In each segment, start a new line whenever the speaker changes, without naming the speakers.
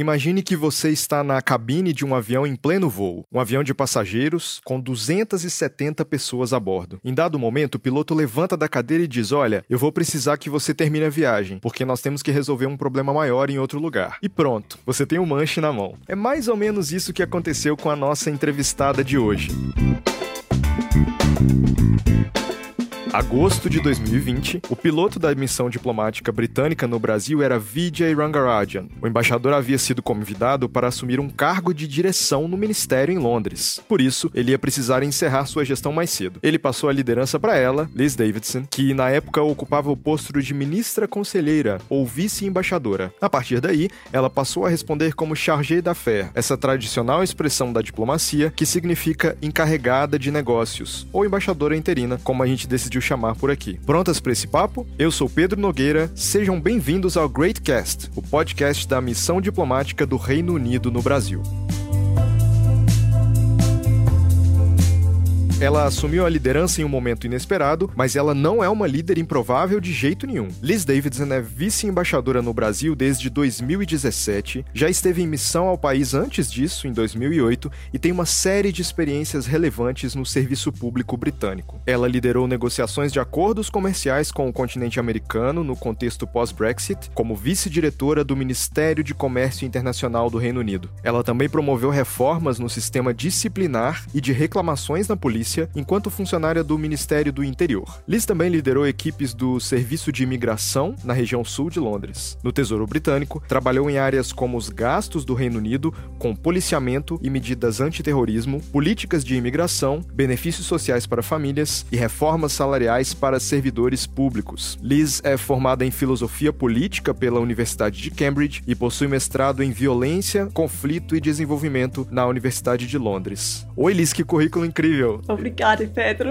Imagine que você está na cabine de um avião em pleno voo, um avião de passageiros com 270 pessoas a bordo. Em dado momento, o piloto levanta da cadeira e diz: Olha, eu vou precisar que você termine a viagem, porque nós temos que resolver um problema maior em outro lugar. E pronto, você tem um manche na mão. É mais ou menos isso que aconteceu com a nossa entrevistada de hoje. Agosto de 2020, o piloto da missão diplomática britânica no Brasil era Vijay Rangarajan. O embaixador havia sido convidado para assumir um cargo de direção no ministério em Londres. Por isso, ele ia precisar encerrar sua gestão mais cedo. Ele passou a liderança para ela, Liz Davidson, que na época ocupava o posto de ministra conselheira ou vice-embaixadora. A partir daí, ela passou a responder como chargé d'affaires, essa tradicional expressão da diplomacia que significa encarregada de negócios ou embaixadora interina, como a gente decidiu chamar por aqui. Prontas para esse papo? Eu sou Pedro Nogueira, sejam bem-vindos ao Greatcast, o podcast da missão diplomática do Reino Unido no Brasil. Ela assumiu a liderança em um momento inesperado, mas ela não é uma líder improvável de jeito nenhum. Liz Davidson é vice-embaixadora no Brasil desde 2017, já esteve em missão ao país antes disso, em 2008, e tem uma série de experiências relevantes no serviço público britânico. Ela liderou negociações de acordos comerciais com o continente americano no contexto pós-Brexit, como vice-diretora do Ministério de Comércio Internacional do Reino Unido. Ela também promoveu reformas no sistema disciplinar e de reclamações na polícia polícia enquanto funcionária do Ministério do Interior. Liz também liderou equipes do Serviço de Imigração na região sul de Londres. No Tesouro Britânico, trabalhou em áreas como os gastos do Reino Unido, com policiamento e medidas antiterrorismo, políticas de imigração, benefícios sociais para famílias e reformas salariais para servidores públicos. Liz é formada em filosofia política pela Universidade de Cambridge e possui mestrado em violência, conflito e desenvolvimento na Universidade de Londres. Oi, Liz, que currículo incrível!
Obrigada, Pedro.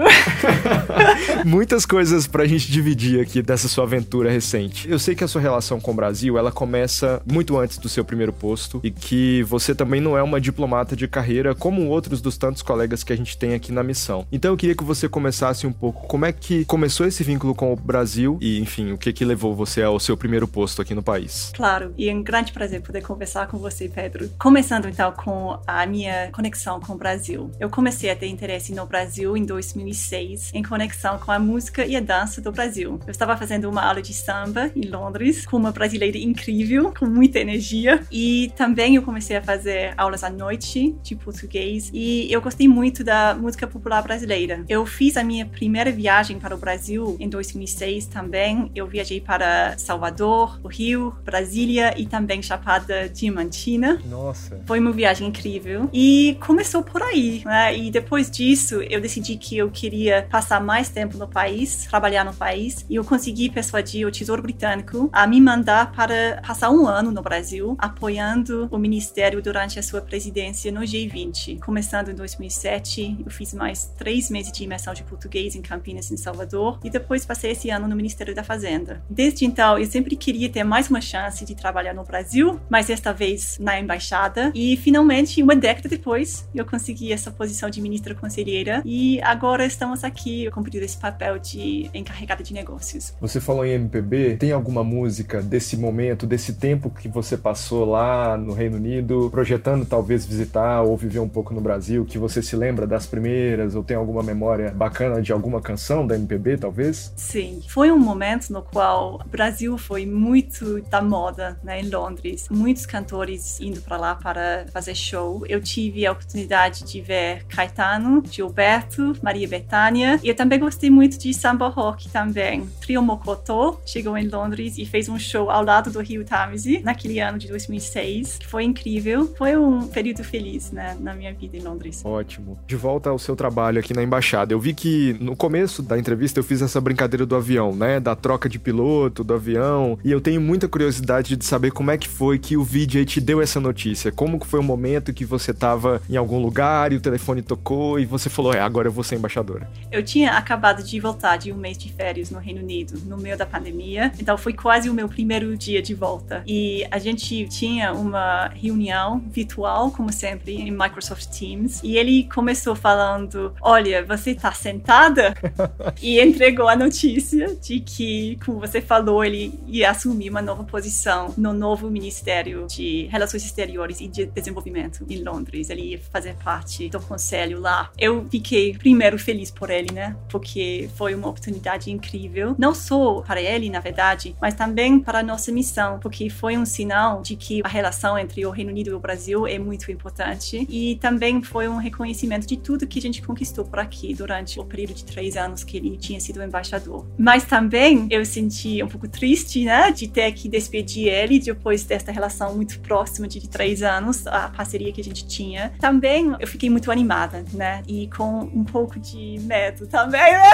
Muitas coisas pra gente dividir aqui dessa sua aventura recente. Eu sei que a sua relação com o Brasil, ela começa muito antes do seu primeiro posto e que você também não é uma diplomata de carreira como outros dos tantos colegas que a gente tem aqui na missão. Então eu queria que você começasse um pouco como é que começou esse vínculo com o Brasil e, enfim, o que que levou você ao seu primeiro posto aqui no país.
Claro, e é um grande prazer poder conversar com você, Pedro. Começando então com a minha conexão com o Brasil. Eu comecei a ter interesse no Brasil em 2006, em conexão com a música e a dança do Brasil. Eu estava fazendo uma aula de samba em Londres com uma brasileira incrível, com muita energia, e também eu comecei a fazer aulas à noite de português e eu gostei muito da música popular brasileira. Eu fiz a minha primeira viagem para o Brasil em 2006 também. Eu viajei para Salvador, o Rio, Brasília e também Chapada Diamantina.
Nossa!
Foi uma viagem incrível e começou por aí, né? E depois disso eu decidi que eu queria passar mais tempo no país, trabalhar no país, e eu consegui persuadir o Tesouro Britânico a me mandar para passar um ano no Brasil, apoiando o Ministério durante a sua presidência no G20. Começando em 2007, eu fiz mais três meses de imersão de português em Campinas, em Salvador, e depois passei esse ano no Ministério da Fazenda. Desde então, eu sempre queria ter mais uma chance de trabalhar no Brasil, mas desta vez na embaixada, e finalmente, uma década depois, eu consegui essa posição de ministra conselheira e agora estamos aqui cumprindo esse papel de encarregada de negócios.
Você falou em MPB, tem alguma música desse momento, desse tempo que você passou lá no Reino Unido, projetando talvez visitar ou viver um pouco no Brasil, que você se lembra das primeiras ou tem alguma memória bacana de alguma canção da MPB, talvez?
Sim, foi um momento no qual o Brasil foi muito da moda, né, em Londres. Muitos cantores indo para lá para fazer show. Eu tive a oportunidade de ver Caetano, Gilberto Roberto, Maria Bethânia. E eu também gostei muito de samba rock também. Trio Mocotó chegou em Londres e fez um show ao lado do Rio Tamisi naquele ano de 2006, que foi incrível. Foi um período feliz, né, na minha vida em Londres.
Ótimo. De volta ao seu trabalho aqui na embaixada. Eu vi que no começo da entrevista eu fiz essa brincadeira do avião, né, da troca de piloto do avião, e eu tenho muita curiosidade de saber como é que foi que o VJ te deu essa notícia. Como que foi o momento que você estava em algum lugar e o telefone tocou e você falou falou: é, agora eu vou ser embaixadora?
Eu tinha acabado de voltar de um mês de férias no Reino Unido, no meio da pandemia. Então foi quase o meu primeiro dia de volta. E a gente tinha uma reunião virtual, como sempre, em Microsoft Teams. E ele começou falando: Olha, você tá sentada? e entregou a notícia de que, como você falou, ele ia assumir uma nova posição no novo Ministério de Relações Exteriores e de Desenvolvimento em Londres. Ele ia fazer parte do conselho lá. Eu fiquei primeiro feliz por ele, né? Porque foi uma oportunidade incrível, não só para ele, na verdade, mas também para a nossa missão, porque foi um sinal de que a relação entre o Reino Unido e o Brasil é muito importante e também foi um reconhecimento de tudo que a gente conquistou por aqui durante o período de três anos que ele tinha sido embaixador. Mas também eu senti um pouco triste, né, de ter que despedir ele depois desta relação muito próxima de três anos, a parceria que a gente tinha. Também eu fiquei muito animada, né, e com um pouco de medo também, né,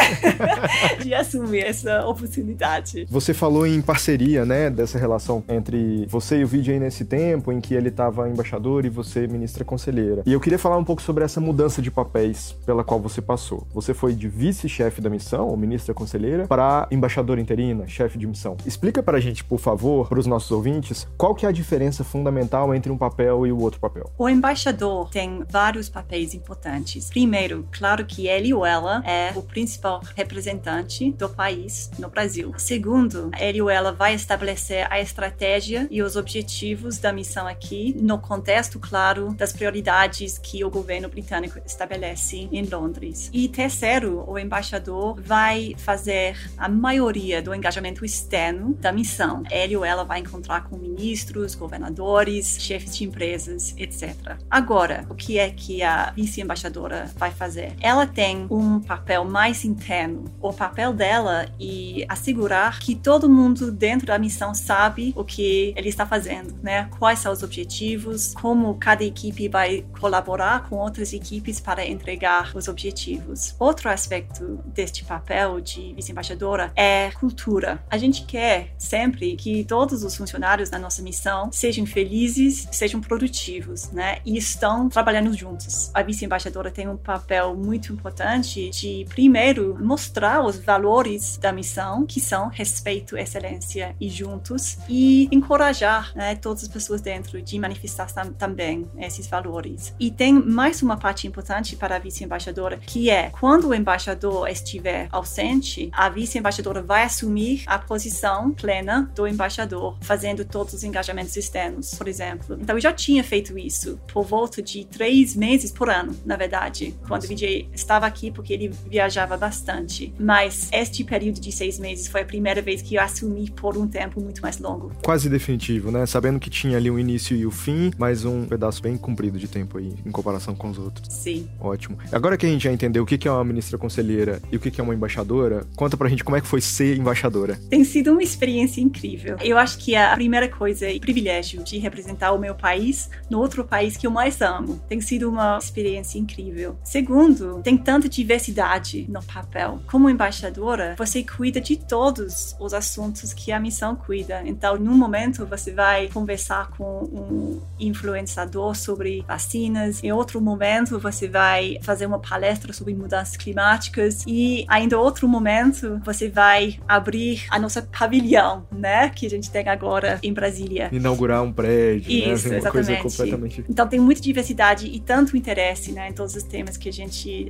de assumir essa oportunidade.
Você falou em parceria, né, dessa relação entre você e o VJ nesse tempo em que ele estava embaixador e você ministra conselheira. E eu queria falar um pouco sobre essa mudança de papéis pela qual você passou. Você foi de vice-chefe da missão, ou ministra conselheira, para embaixadora interina, chefe de missão. Explica para a gente, por favor, para os nossos ouvintes, qual que é a diferença fundamental entre um papel e o outro papel.
O embaixador tem vários papéis importantes. Primeiro, claro que ele ou ela é o principal representante do país no Brasil. Segundo, ele ou ela vai estabelecer a estratégia e os objetivos da missão aqui, no contexto, claro, das prioridades que o governo britânico estabelece em Londres. E terceiro, o embaixador vai fazer a maioria do engajamento externo da missão. Ele ou ela vai encontrar com ministros, governadores, chefes de empresas, etc. Agora, o que é que a vice-embaixadora vai fazer? Ela tem um papel mais interno. O papel dela é assegurar que todo mundo dentro da missão sabe o que ele está fazendo, né? Quais são os objetivos, como cada equipe vai colaborar com outras equipes para entregar os objetivos. Outro aspecto deste papel de vice-embaixadora é cultura. A gente quer sempre que todos os funcionários da nossa missão sejam felizes, sejam produtivos, né? E estão trabalhando juntos. A vice-embaixadora tem um papel muito importante de, primeiro, mostrar os valores da missão, que são respeito, excelência e juntos, e encorajar né, todas as pessoas dentro de manifestar tam também esses valores. E tem mais uma parte importante para a vice-embaixadora, que é quando o embaixador estiver ausente, a vice-embaixadora vai assumir a posição plena do embaixador, fazendo todos os engajamentos externos, por exemplo. Então, eu já tinha feito isso por volta de três meses por ano, na verdade, quando o VJ estava aqui, porque ele viajava bastante. Mas este período de seis meses foi a primeira vez que eu assumi por um tempo muito mais longo.
Quase definitivo, né? Sabendo que tinha ali o início e o fim, mas um pedaço bem comprido de tempo aí, em comparação com os outros.
Sim.
Ótimo. Agora que a gente já entendeu o que é uma ministra conselheira e o que é uma embaixadora, conta pra gente como é que foi ser embaixadora.
Tem sido uma experiência incrível. Eu acho que a primeira coisa é o privilégio de representar o meu país no outro país que eu mais amo. Tem sido uma experiência incrível. Segundo, tem tanta diversidade no papel. Como embaixadora, você cuida de todos os assuntos que a missão cuida. Então, num momento, você vai conversar com um influenciador sobre vacinas. Em outro momento, você vai fazer uma palestra sobre mudanças climáticas. E ainda outro momento, você vai abrir a nossa pavilhão, né? Que a gente tem agora em Brasília.
Inaugurar um prédio,
Isso,
né? Uma
exatamente.
coisa completamente...
Então tem muita diversidade e tanto interesse, né, em todos os temas que a gente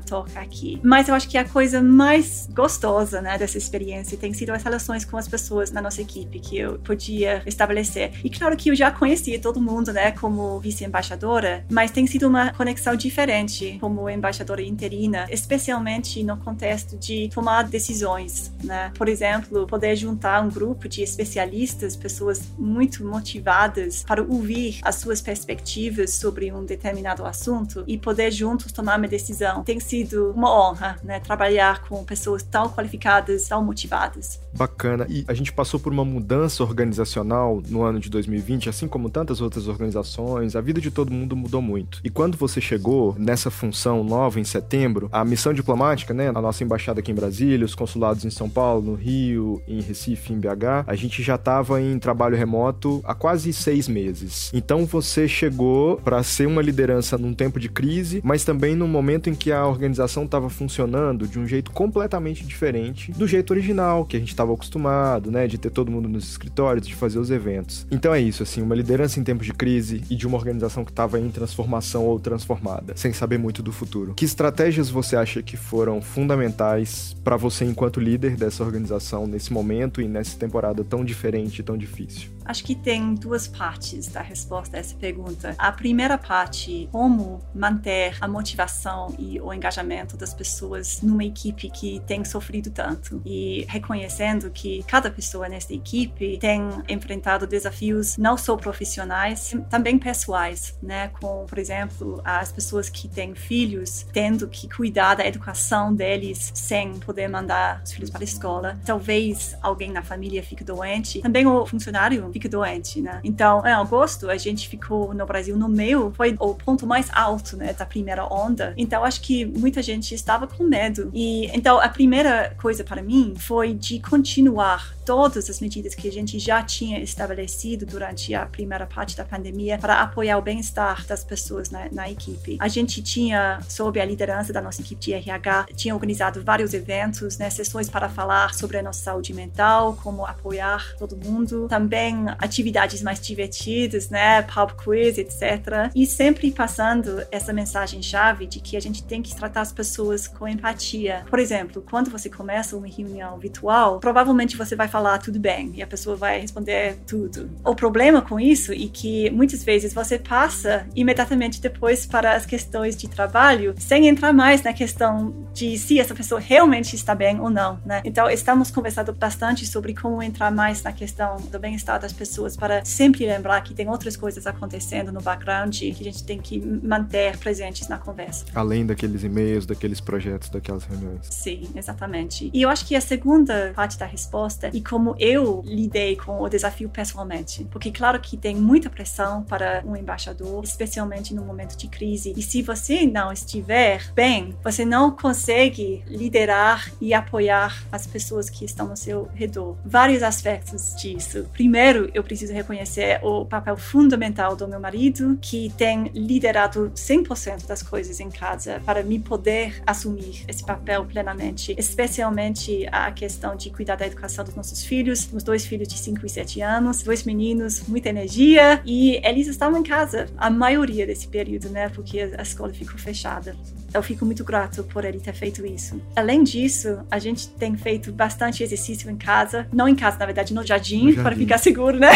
toca aqui. Mas eu acho que a coisa mais gostosa, né, dessa experiência tem sido as relações com as pessoas na nossa equipe que eu podia estabelecer. E claro que eu já conhecia todo mundo, né, como vice-embaixadora, mas tem sido uma conexão diferente como embaixadora interina, especialmente no contexto de tomar decisões, né? Por exemplo, poder juntar um grupo de especialistas, pessoas muito motivadas para ouvir as suas perspectivas sobre um determinado assunto e poder juntos tomar uma decisão. Tem sido uma honra, né, trabalhar com pessoas tão qualificadas, tão motivadas.
Bacana. E a gente passou por uma mudança organizacional no ano de 2020, assim como tantas outras organizações, a vida de todo mundo mudou muito. E quando você chegou nessa função nova em setembro, a missão diplomática, né, a nossa embaixada aqui em Brasília, os consulados em São Paulo, no Rio, em Recife, em BH, a gente já estava em trabalho remoto há quase seis meses. Então você chegou para ser uma liderança num tempo de crise, mas também num momento em que a organização estava funcionando de um jeito completamente diferente do jeito original que a gente estava acostumado, né, de ter todo mundo nos escritórios, de fazer os eventos. Então é isso, assim, uma liderança em tempos de crise e de uma organização que estava em transformação ou transformada, sem saber muito do futuro. Que estratégias você acha que foram fundamentais para você enquanto líder dessa organização nesse momento e nessa temporada tão diferente, tão difícil?
Acho que tem duas partes da resposta a essa pergunta. A primeira parte, como manter a motivação e o engajamento das pessoas numa equipe que tem sofrido tanto e reconhecendo que cada pessoa nessa equipe tem enfrentado desafios não só profissionais, também pessoais, né? Com, por exemplo, as pessoas que têm filhos tendo que cuidar da educação deles sem poder mandar os filhos para a escola. Talvez alguém na família fique doente, também o funcionário fica doente, né? Então, em agosto, a gente ficou no Brasil no meio, foi o ponto mais alto, né, da primeira onda. Então, acho que muita gente estava com medo. E então, a primeira coisa para mim foi de continuar todas as medidas que a gente já tinha estabelecido durante a primeira parte da pandemia para apoiar o bem-estar das pessoas na, na, equipe. A gente tinha, sob a liderança da nossa equipe de RH, tinha organizado vários eventos, né, sessões para falar sobre a nossa saúde mental, como apoiar todo mundo. Também atividades mais divertidas, né, pub quiz, etc. E sempre passando essa mensagem-chave de que a gente tem que tratar as pessoas com empatia. Por exemplo, quando você começa uma reunião virtual, provavelmente você vai falar tudo bem e a pessoa vai responder tudo. O problema com isso é que muitas vezes você passa imediatamente depois para as questões de trabalho sem entrar mais na questão de se essa pessoa realmente está bem ou não, né? Então, estamos conversando bastante sobre como entrar mais na questão do bem-estar das pessoas para sempre lembrar que tem outras coisas acontecendo no background que a gente tem que manter presentes na conversa.
Além daqueles e-mails, daqueles projetos, daquelas reuniões.
Sim, exatamente. E eu acho que a segunda parte da resposta e como eu lidei com o desafio pessoalmente, porque claro que tem muita pressão para um embaixador, especialmente no momento de crise. E se você não estiver bem, você não consegue liderar e apoiar as pessoas que estão no seu redor. Vários aspectos disso. Primeiro, eu preciso reconhecer o papel fundamental do meu marido, que tem liderado 100% das coisas em casa para me poder assumir esse papel plenamente, especialmente a questão de cuidar da educação dos nossos filhos, os dois filhos de 5 e 7 anos, dois meninos, muita energia, e eles estavam em casa a maioria desse período, né, porque a escola ficou fechada. Eu fico muito grato por ele ter feito isso. Além disso, a gente tem feito bastante exercício em casa, não em casa, na verdade, no jardim, no jardim. para ficar seguro, né?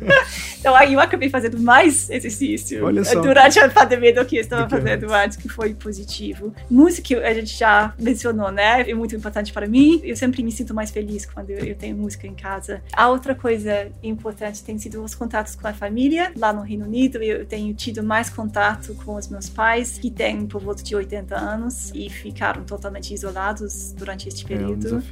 então aí eu acabei fazendo mais exercício durante a pandemia do que eu estava fazendo antes, que foi positivo. Música a gente já mencionou, né? É muito importante para mim. Eu sempre me sinto mais feliz quando eu tenho música em casa. A outra coisa importante tem sido os contatos com a família. Lá no Reino Unido, eu tenho tido mais contato com os meus pais, que têm por volta de 80 anos e ficaram totalmente isolados durante este período. É um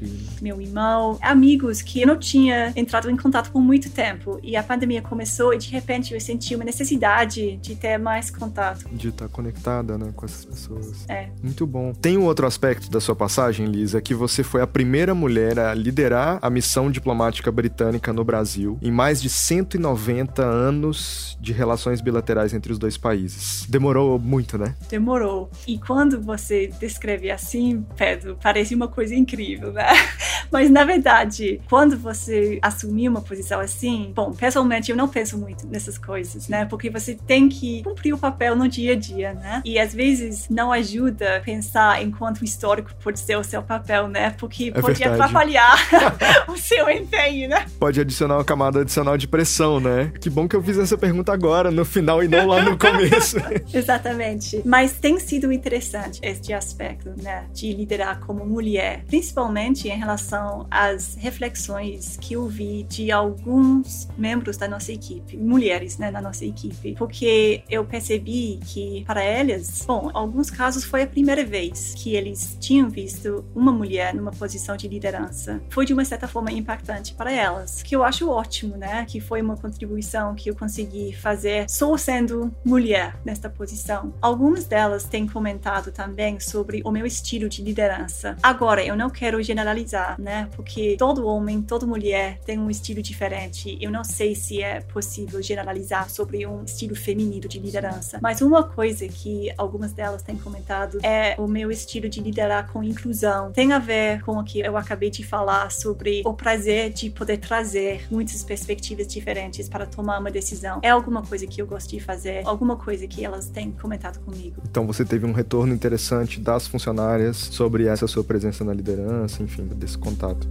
Meu irmão, amigos que eu não tinha entrado em contato por muito tempo e a pandemia começou e de repente eu senti uma necessidade de ter mais contato.
De estar conectada, né, com essas pessoas.
É.
Muito bom. Tem um outro aspecto da sua passagem, Lisa, que você foi a primeira mulher a liderar a missão diplomática britânica no Brasil em mais de 190 anos de relações bilaterais entre os dois países. Demorou muito, né?
Demorou. E quando você descreve assim, Pedro, parece uma coisa incrível, né? Mas na verdade, quando você assumir uma posição assim, bom, pessoalmente eu não penso muito nessas coisas, né? Porque você tem que cumprir o papel no dia a dia, né? E às vezes não ajuda pensar enquanto histórico pode ser o seu papel, né? Porque é pode verdade. atrapalhar o seu empenho, né?
Pode adicionar uma camada adicional de pressão, né? Que bom que eu fiz essa pergunta agora, no final e não lá no começo.
Exatamente. Mas tem sido interessante este aspecto, né? De liderar como mulher, principalmente em relação às reflexões que eu vi de alguns membros da nossa equipe, mulheres, né, na nossa equipe, porque eu percebi que para elas, bom, alguns casos foi a primeira vez que eles tinham visto uma mulher numa posição de liderança. Foi de uma certa forma impactante para elas, que eu acho ótimo, né? Que foi uma contribuição que eu consegui fazer só sendo mulher nesta posição. Algumas delas têm comentado também sobre o meu estilo de liderança. Agora, eu não quero generalizar, né? Porque todo homem, toda mulher tem um estilo diferente. Eu não sei se é possível generalizar sobre um estilo feminino de liderança. Mas uma coisa que algumas delas têm comentado é o meu estilo de liderar com inclusão. Tem a ver com o que eu acabei de falar sobre o prazer de poder trazer muitas perspectivas diferentes para tomar uma decisão. É alguma coisa que eu gosto de fazer, alguma coisa que elas têm comentado comigo.
Então você teve um retorno interessante das funcionárias sobre essa sua presença na liderança, enfim, desse contato.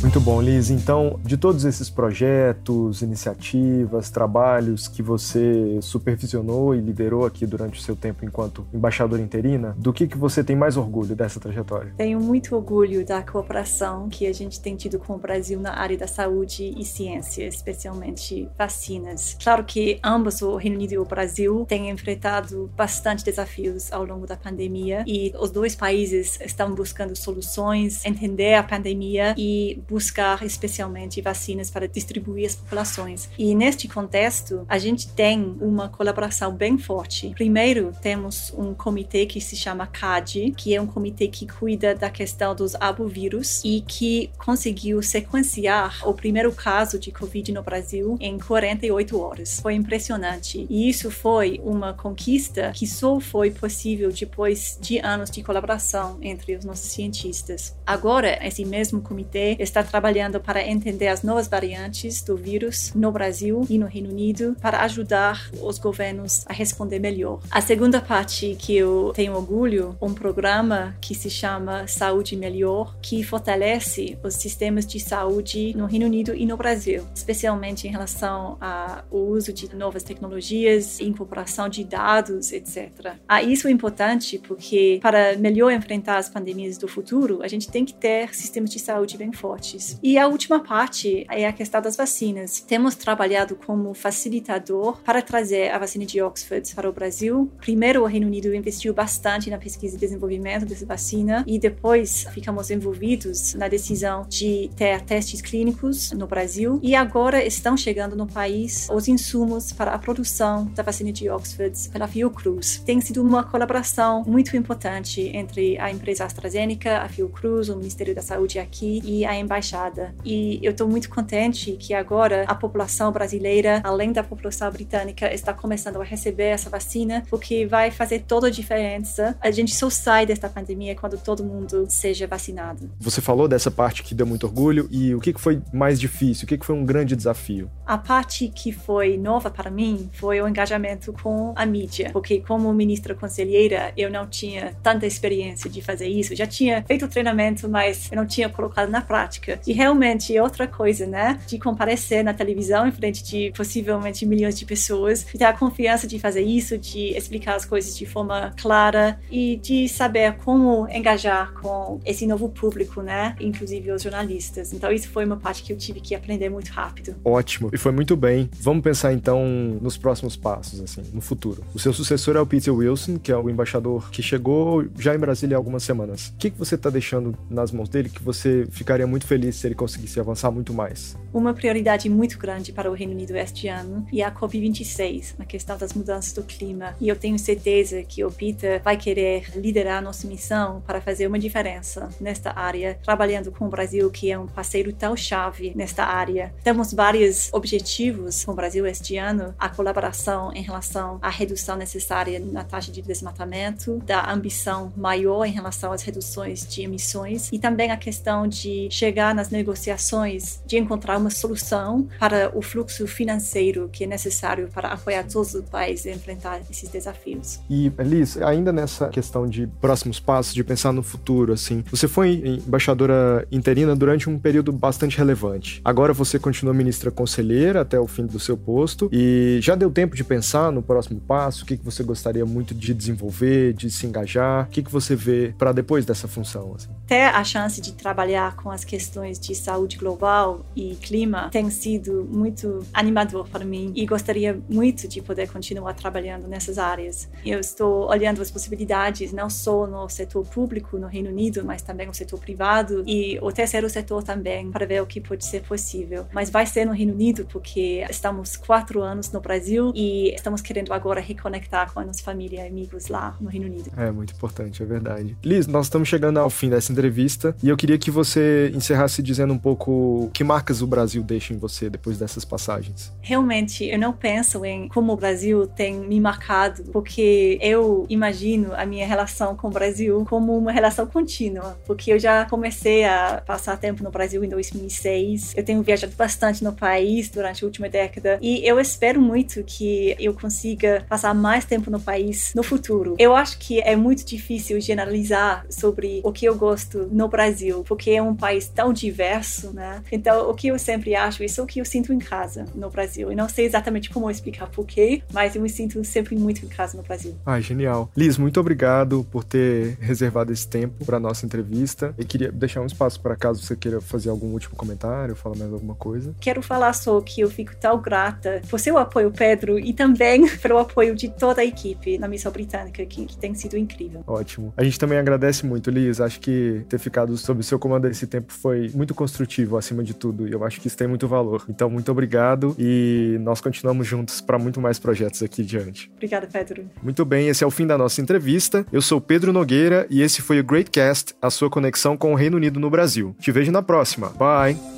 Muito bom, Liz. Então, de todos esses projetos, iniciativas, trabalhos que você supervisionou e liderou aqui durante o seu tempo enquanto embaixadora interina, do que, que você tem mais orgulho dessa trajetória?
Tenho muito orgulho da cooperação que a gente tem tido com o Brasil na área da saúde e ciência, especialmente vacinas. Claro que ambos, o Reino Unido e o Brasil, têm enfrentado bastante desafios ao longo da pandemia e os dois países estão buscando soluções, entender a pandemia e buscar especialmente vacinas para distribuir as populações. E neste contexto, a gente tem uma colaboração bem forte. Primeiro, temos um comitê que se chama CAD, que é um comitê que cuida da questão dos abovírus e que conseguiu sequenciar o primeiro caso de Covid no Brasil em 48 horas. Foi impressionante. E isso foi uma conquista que só foi possível depois de anos de colaboração entre os nossos cientistas. Agora, esse mesmo comitê está está trabalhando para entender as novas variantes do vírus no Brasil e no Reino Unido para ajudar os governos a responder melhor. A segunda parte que eu tenho orgulho, um programa que se chama Saúde Melhor, que fortalece os sistemas de saúde no Reino Unido e no Brasil, especialmente em relação ao uso de novas tecnologias, incorporação de dados, etc. Ah, isso é importante porque para melhor enfrentar as pandemias do futuro, a gente tem que ter sistemas de saúde bem fortes E a última parte é a questão das vacinas. Temos trabalhado como facilitador para trazer a vacina de Oxford para o Brasil. Primeiro, o Reino Unido investiu bastante na pesquisa e desenvolvimento dessa vacina e depois ficamos envolvidos na decisão de ter testes clínicos no Brasil. E agora estão chegando no país os insumos para a produção da vacina de Oxford pela Fiocruz. Tem sido uma colaboração muito importante entre a empresa AstraZeneca, a Fiocruz, o Ministério da Saúde aqui e a embaixada embaixada. E eu estou muito contente que agora a população brasileira, além da população britânica, está começando a receber essa vacina, porque vai fazer toda a diferença. A gente só sai desta pandemia quando todo mundo seja vacinado.
Você falou dessa parte que deu muito orgulho e o que foi mais difícil? O que foi um grande desafio?
A parte que foi nova para mim foi o engajamento com a mídia, porque como ministra conselheira eu não tinha tanta experiência de fazer isso. Já tinha feito treinamento, mas eu não tinha colocado na prática política. E realmente é outra coisa, né? De comparecer na televisão em frente de possivelmente milhões de pessoas, de ter a confiança de fazer isso, de explicar as coisas de forma clara e de saber como engajar com esse novo público, né? Inclusive os jornalistas. Então isso foi uma parte que eu tive que aprender muito rápido.
Ótimo. E foi muito bem. Vamos pensar então nos próximos passos, assim, no futuro. O seu sucessor é o Peter Wilson, que é o embaixador que chegou já em Brasília há algumas semanas. O que, que você está deixando nas mãos dele que você ficaria muito feliz se ele conseguisse avançar muito mais.
Uma prioridade muito grande para o Reino Unido este ano é a COP26, na questão das mudanças do clima. E eu tenho certeza que o Peter vai querer liderar nossa missão para fazer uma diferença nesta área, trabalhando com o Brasil, que é um parceiro tão chave nesta área. Temos vários objetivos com o Brasil este ano: a colaboração em relação à redução necessária na taxa de desmatamento, da ambição maior em relação às reduções de emissões e também a questão de chegar nas negociações de encontrar uma solução para o fluxo financeiro que é necessário para apoiar todos os países a enfrentar esses desafios.
E, Liz, ainda nessa questão de próximos passos, de pensar no futuro, assim, você foi embaixadora interina durante um período bastante relevante. Agora você continua ministra conselheira até o fim do seu posto e já deu tempo de pensar no próximo passo? O que, que você gostaria muito de desenvolver, de se engajar? O que, que você vê para depois dessa função? Assim?
Ter a chance de trabalhar com as questões de saúde global e clima tem sido muito animador para mim e gostaria muito de poder continuar trabalhando nessas áreas. Eu estou olhando as possibilidades não só no setor público no Reino Unido, mas também no setor privado e o terceiro setor também para ver o que pode ser possível. Mas vai ser no Reino Unido porque estamos quatro anos no Brasil e estamos querendo agora reconectar com a nossa família e amigos lá no Reino Unido.
É muito importante, é verdade. Liz, nós estamos chegando ao fim dessa entrevista e eu queria que você encerrasse dizendo um pouco que marcas o Brasil deixa em você depois dessas passagens.
Realmente, eu não penso em como o Brasil tem me marcado, porque eu imagino a minha relação com o Brasil como uma relação contínua, porque eu já comecei a passar tempo no Brasil em 2006. Eu tenho viajado bastante no país durante a última década e eu espero muito que eu consiga passar mais tempo no país no futuro. Eu acho que é muito difícil generalizar sobre o que eu gosto no Brasil, porque é um país tão diverso, né? Então, o que eu sempre acho, isso é o que eu sinto em casa no Brasil. Eu não sei exatamente como explicar porquê, mas eu me sinto sempre muito em casa no Brasil.
Ah, genial. Liz, muito obrigado por ter reservado esse tempo para nossa entrevista. E queria deixar um espaço para caso você queira fazer algum último comentário, falar mais alguma coisa.
Quero falar só que eu fico tão grata por seu apoio, Pedro, e também pelo apoio de toda a equipe na Missão Britânica, que, que tem sido incrível.
Ótimo. A gente também agradece muito, Liz. Acho que ter ficado sob seu comando esse tempo foi muito construtivo, acima de tudo, e eu acho que isso tem muito valor. Então, muito obrigado e nós continuamos juntos para muito mais projetos aqui diante.
Obrigada, Pedro.
Muito bem, esse é o fim da nossa entrevista. Eu sou Pedro Nogueira e esse foi o Greatcast, a sua conexão com o Reino Unido no Brasil. Te vejo na próxima. Bye!